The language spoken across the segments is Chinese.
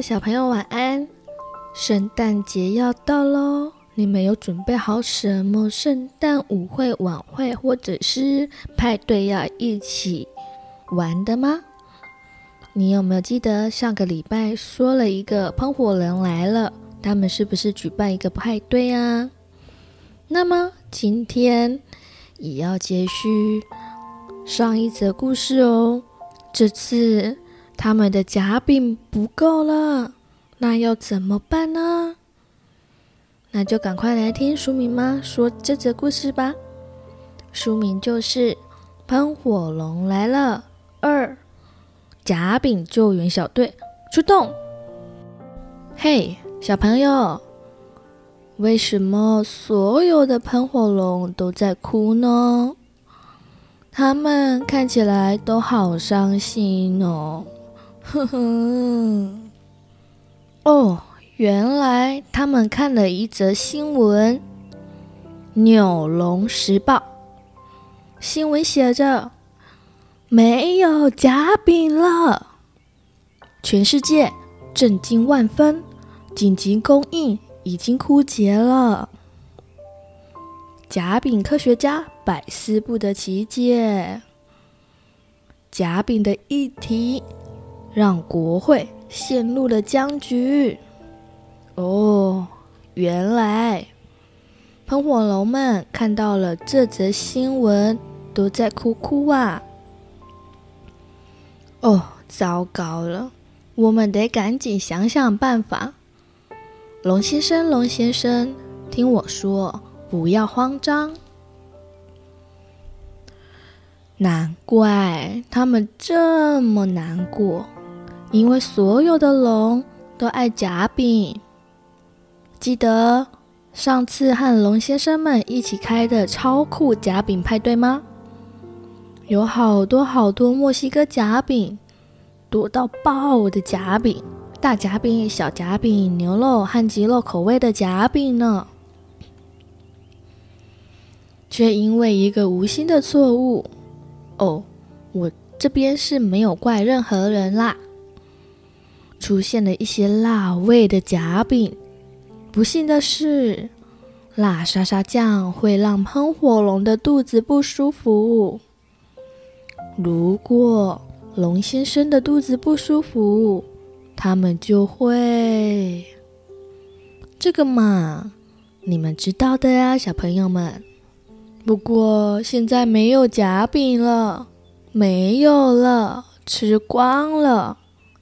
小朋友晚安。圣诞节要到喽，你们有准备好什么圣诞舞会、晚会或者是派对要一起玩的吗？你有没有记得上个礼拜说了一个喷火龙来了？他们是不是举办一个派对啊？那么今天也要接续上一则故事哦。这次他们的夹饼不够了，那要怎么办呢？那就赶快来听书名妈说这则故事吧。书名就是《喷火龙来了二》，夹饼救援小队出动。嘿，小朋友，为什么所有的喷火龙都在哭呢？他们看起来都好伤心哦，呵呵。哦，原来他们看了一则新闻，《纽龙时报》新闻写着：“没有夹饼了，全世界震惊万分，紧急供应已经枯竭了。”夹饼科学家百思不得其解，夹饼的议题让国会陷入了僵局。哦，原来喷火龙们看到了这则新闻，都在哭哭啊！哦，糟糕了，我们得赶紧想想办法。龙先生，龙先生，听我说。不要慌张，难怪他们这么难过，因为所有的龙都爱夹饼。记得上次和龙先生们一起开的超酷夹饼派对吗？有好多好多墨西哥夹饼，多到爆的夹饼，大夹饼、小夹饼、牛肉和鸡肉口味的夹饼呢。却因为一个无心的错误，哦，我这边是没有怪任何人啦。出现了一些辣味的夹饼，不幸的是，辣沙沙酱会让喷火龙的肚子不舒服。如果龙先生的肚子不舒服，他们就会……这个嘛，你们知道的呀，小朋友们。不过现在没有夹饼了，没有了，吃光了，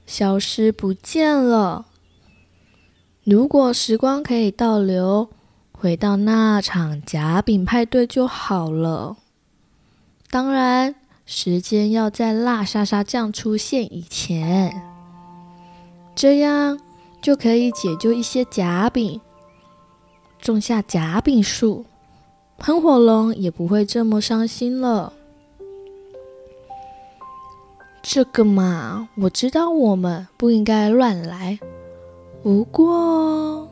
消失不见了。如果时光可以倒流，回到那场夹饼派对就好了。当然，时间要在辣沙沙酱出现以前，这样就可以解救一些夹饼，种下夹饼树。喷火龙也不会这么伤心了。这个嘛，我知道我们不应该乱来。不过，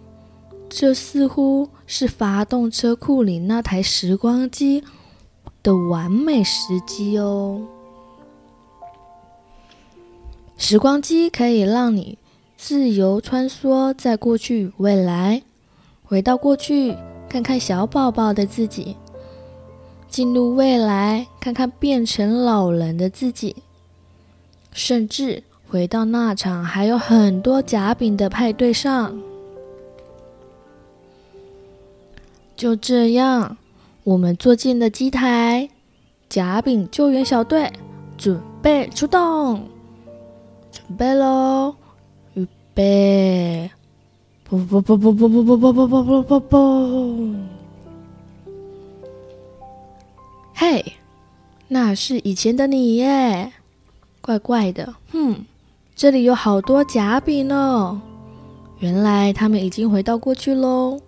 这似乎是发动车库里那台时光机的完美时机哦。时光机可以让你自由穿梭在过去与未来，回到过去。看看小宝宝的自己，进入未来，看看变成老人的自己，甚至回到那场还有很多夹饼的派对上。就这样，我们坐进了机台，夹饼救援小队准备出动，准备喽，预备。不不不不不不不不不不不不！嘿，那是以前的你耶，怪怪的。哼，这里有好多假笔呢，原来他们已经回到过去喽。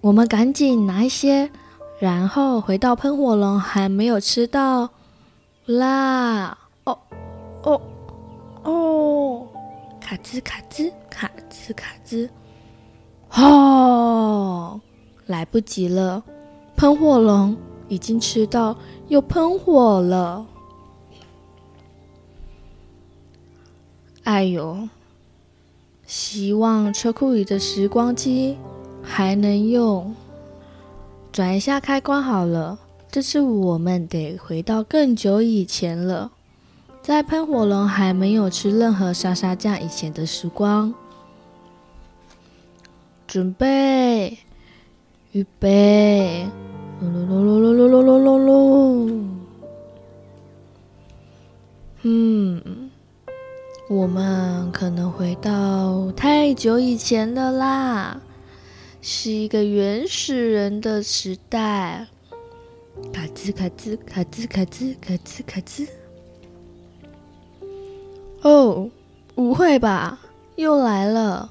我们赶紧拿一些，然后回到喷火龙还没有吃到啦。哦哦哦！卡兹卡兹卡兹卡兹，哦，来不及了！喷火龙已经吃到又喷火了。哎呦，希望车库里的时光机还能用。转一下开关好了，这次我们得回到更久以前了，在喷火龙还没有吃任何沙沙酱以前的时光。准备，预备，噜噜噜噜噜噜噜噜噜。嗯，我们可能回到太久以前了啦。是一个原始人的时代，卡兹卡兹卡兹卡兹卡兹卡兹。哦，不会吧，又来了！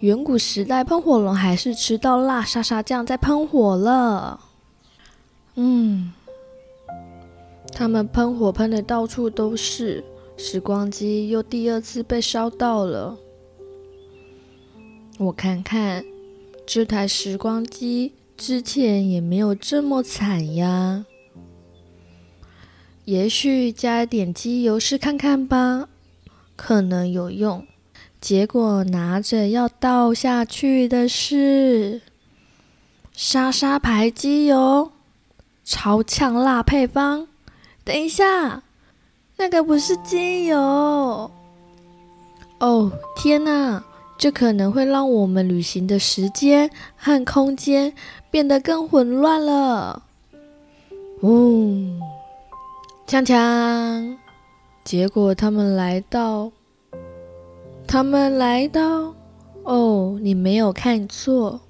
远古时代喷火龙还是吃到辣沙沙酱在喷火了。嗯，他们喷火喷的到处都是，时光机又第二次被烧到了。我看看，这台时光机之前也没有这么惨呀。也许加点机油试看看吧，可能有用。结果拿着要倒下去的是沙沙牌机油，超呛辣配方。等一下，那个不是精油。哦，天哪！这可能会让我们旅行的时间和空间变得更混乱了。嗯，锵锵！结果他们来到，他们来到，哦，你没有看错，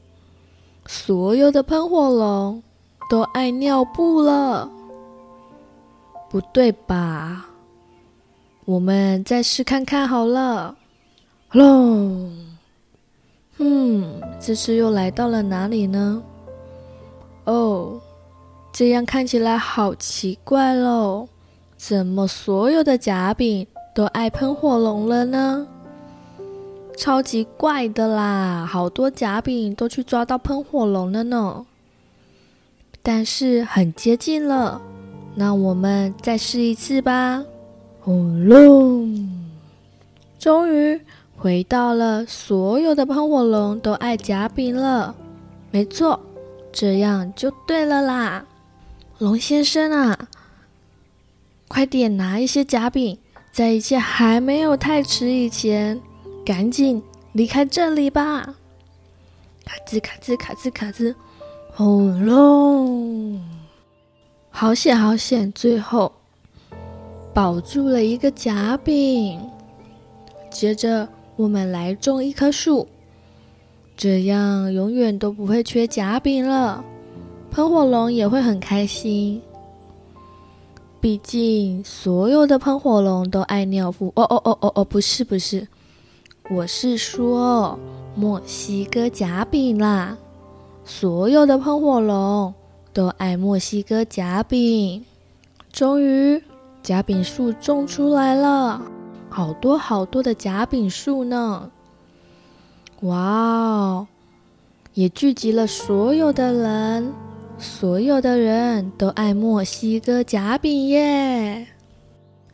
所有的喷火龙都爱尿布了。不对吧？我们再试看看好了。喽，嗯，这次又来到了哪里呢？哦，这样看起来好奇怪喽！怎么所有的夹饼都爱喷火龙了呢？超级怪的啦！好多夹饼都去抓到喷火龙了呢。但是很接近了，那我们再试一次吧。轰隆！终于。回到了，所有的喷火龙都爱夹饼了。没错，这样就对了啦。龙先生啊，快点拿一些夹饼，在一切还没有太迟以前，赶紧离开这里吧。卡兹卡兹卡兹卡兹，轰隆！好险好险，最后保住了一个夹饼。接着。我们来种一棵树，这样永远都不会缺夹饼了。喷火龙也会很开心，毕竟所有的喷火龙都爱尿布。哦哦哦哦哦，不是不是，我是说墨西哥夹饼啦。所有的喷火龙都爱墨西哥夹饼。终于，夹饼树种出来了。好多好多的夹饼树呢！哇哦，也聚集了所有的人，所有的人都爱墨西哥夹饼耶！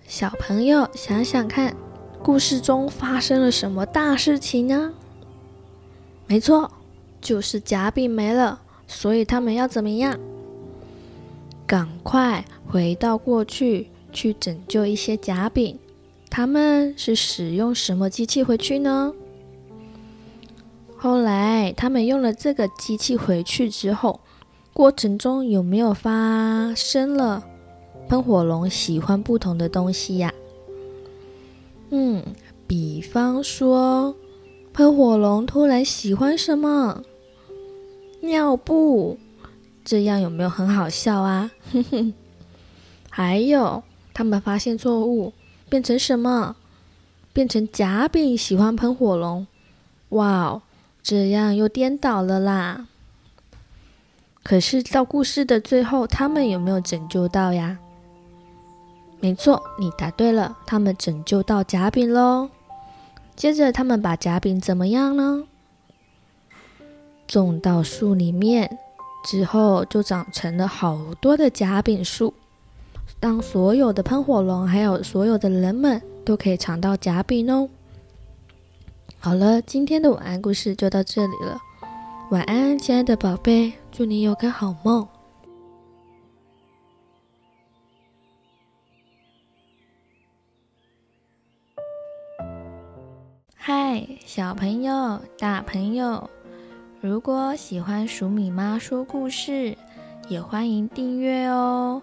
小朋友想想看，故事中发生了什么大事情呢？没错，就是夹饼没了，所以他们要怎么样？赶快回到过去，去拯救一些夹饼。他们是使用什么机器回去呢？后来他们用了这个机器回去之后，过程中有没有发生了喷火龙喜欢不同的东西呀？嗯，比方说，喷火龙突然喜欢什么？尿布，这样有没有很好笑啊？哼哼。还有，他们发现错误。变成什么？变成夹饼喜欢喷火龙，哇哦，这样又颠倒了啦！可是到故事的最后，他们有没有拯救到呀？没错，你答对了，他们拯救到夹饼喽。接着，他们把夹饼怎么样呢？种到树里面，之后就长成了好多的夹饼树。让所有的喷火龙还有所有的人们都可以尝到夹饼哦。好了，今天的晚安故事就到这里了。晚安，亲爱的宝贝，祝你有个好梦。嗨，小朋友、大朋友，如果喜欢黍米妈说故事，也欢迎订阅哦。